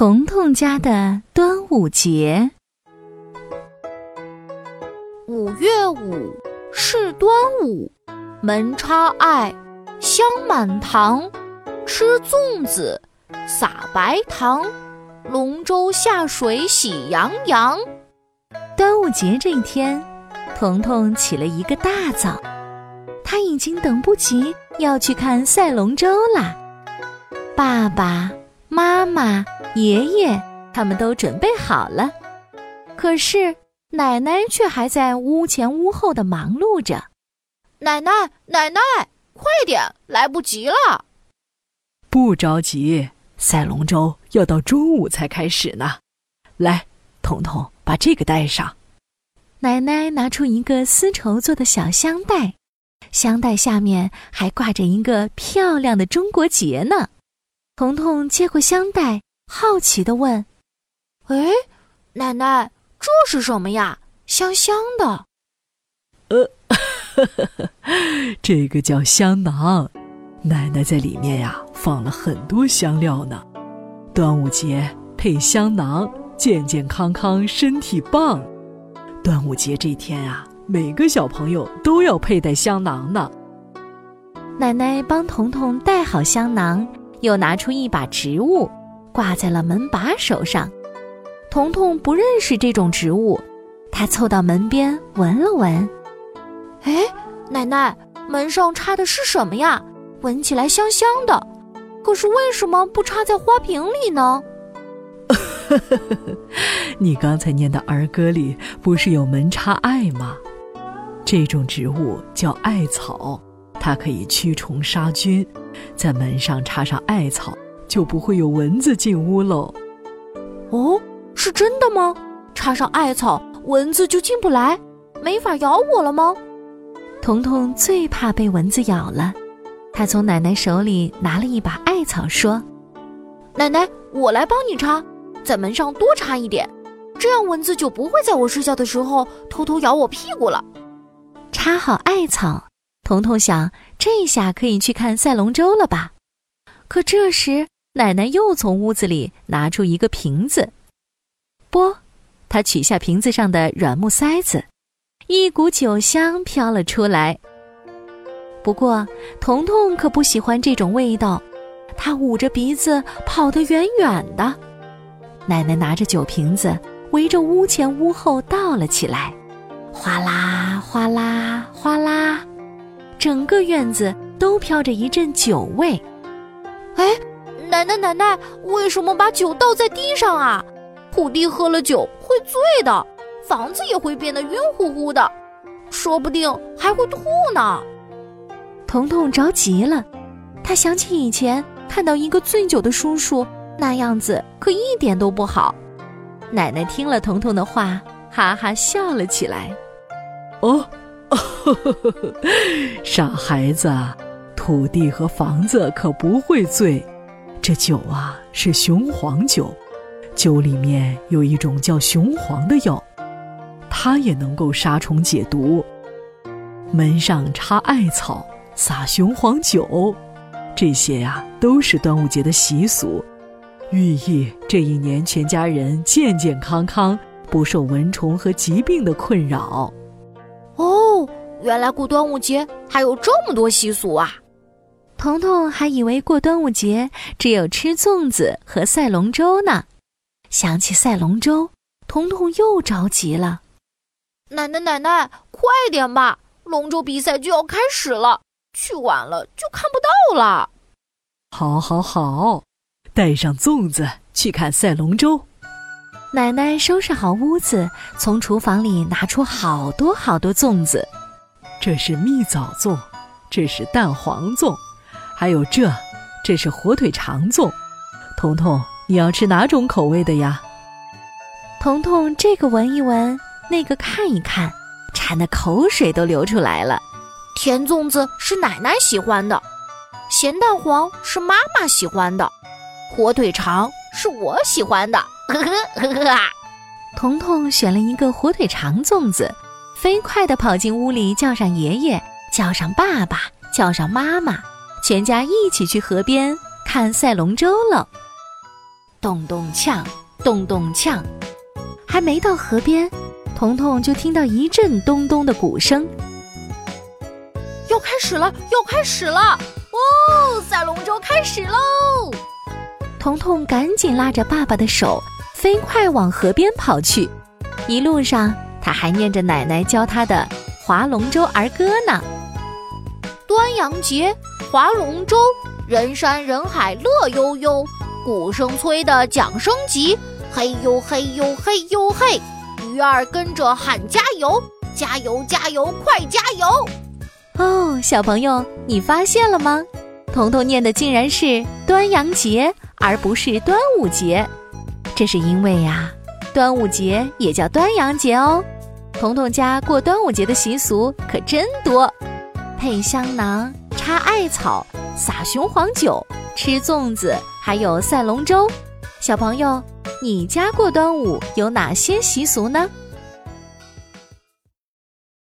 彤彤家的端午节。五月五是端午，门插艾，香满堂，吃粽子，撒白糖，龙舟下水喜洋洋。端午节这一天，彤彤起了一个大早，他已经等不及要去看赛龙舟啦。爸爸妈妈。爷爷他们都准备好了，可是奶奶却还在屋前屋后的忙碌着。奶奶，奶奶，快点，来不及了！不着急，赛龙舟要到中午才开始呢。来，彤彤，把这个带上。奶奶拿出一个丝绸做的小香袋，香袋下面还挂着一个漂亮的中国结呢。彤彤接过香袋。好奇的问：“哎，奶奶，这是什么呀？香香的。”“呃，这个叫香囊，奶奶在里面呀放了很多香料呢。端午节配香囊，健健康康，身体棒。端午节这天啊，每个小朋友都要佩戴香囊呢。”奶奶帮彤彤戴好香囊，又拿出一把植物。挂在了门把手上，彤彤不认识这种植物，他凑到门边闻了闻，哎，奶奶，门上插的是什么呀？闻起来香香的，可是为什么不插在花瓶里呢？你刚才念的儿歌里不是有门插艾吗？这种植物叫艾草，它可以驱虫杀菌，在门上插上艾草。就不会有蚊子进屋喽。哦，是真的吗？插上艾草，蚊子就进不来，没法咬我了吗？彤彤最怕被蚊子咬了，他从奶奶手里拿了一把艾草，说：“奶奶，我来帮你插，在门上多插一点，这样蚊子就不会在我睡觉的时候偷偷咬我屁股了。”插好艾草，彤彤想，这下可以去看赛龙舟了吧？可这时。奶奶又从屋子里拿出一个瓶子，啵，她取下瓶子上的软木塞子，一股酒香飘了出来。不过，彤彤可不喜欢这种味道，他捂着鼻子跑得远远的。奶奶拿着酒瓶子，围着屋前屋后倒了起来，哗啦哗啦哗啦，整个院子都飘着一阵酒味。哎。奶奶，奶奶，为什么把酒倒在地上啊？土地喝了酒会醉的，房子也会变得晕乎乎的，说不定还会吐呢。彤彤着急了，他想起以前看到一个醉酒的叔叔，那样子可一点都不好。奶奶听了彤彤的话，哈哈笑了起来。哦，傻孩子，土地和房子可不会醉。这酒啊是雄黄酒，酒里面有一种叫雄黄的药，它也能够杀虫解毒。门上插艾草，撒雄黄酒，这些呀都是端午节的习俗，寓意这一年全家人健健康康，不受蚊虫和疾病的困扰。哦，原来过端午节还有这么多习俗啊！彤彤还以为过端午节只有吃粽子和赛龙舟呢，想起赛龙舟，彤彤又着急了。奶奶，奶奶，快点吧，龙舟比赛就要开始了，去晚了就看不到了。好，好，好，带上粽子去看赛龙舟。奶奶收拾好屋子，从厨房里拿出好多好多粽子。这是蜜枣粽，这是蛋黄粽。还有这，这是火腿肠粽，彤彤，你要吃哪种口味的呀？彤彤这个闻一闻，那个看一看，馋的口水都流出来了。甜粽子是奶奶喜欢的，咸蛋黄是妈妈喜欢的，火腿肠是我喜欢的。呵呵呵呵啊！彤彤选了一个火腿肠粽子，飞快地跑进屋里，叫上爷爷，叫上爸爸，叫上妈妈。全家一起去河边看赛龙舟了。咚咚锵，咚咚锵。还没到河边，彤彤就听到一阵咚咚的鼓声。要开始了，要开始了！哦，赛龙舟开始喽！彤彤赶紧拉着爸爸的手，飞快往河边跑去。一路上，他还念着奶奶教他的划龙舟儿歌呢。端阳节，划龙舟，人山人海乐悠悠，鼓声催得桨声急，嘿呦嘿呦嘿呦嘿，鱼儿跟着喊加油，加油加油快加油！哦，小朋友，你发现了吗？彤彤念的竟然是端阳节，而不是端午节。这是因为呀，端午节也叫端阳节哦。彤彤家过端午节的习俗可真多。配香囊，插艾草，撒雄黄酒，吃粽子，还有赛龙舟。小朋友，你家过端午有哪些习俗呢？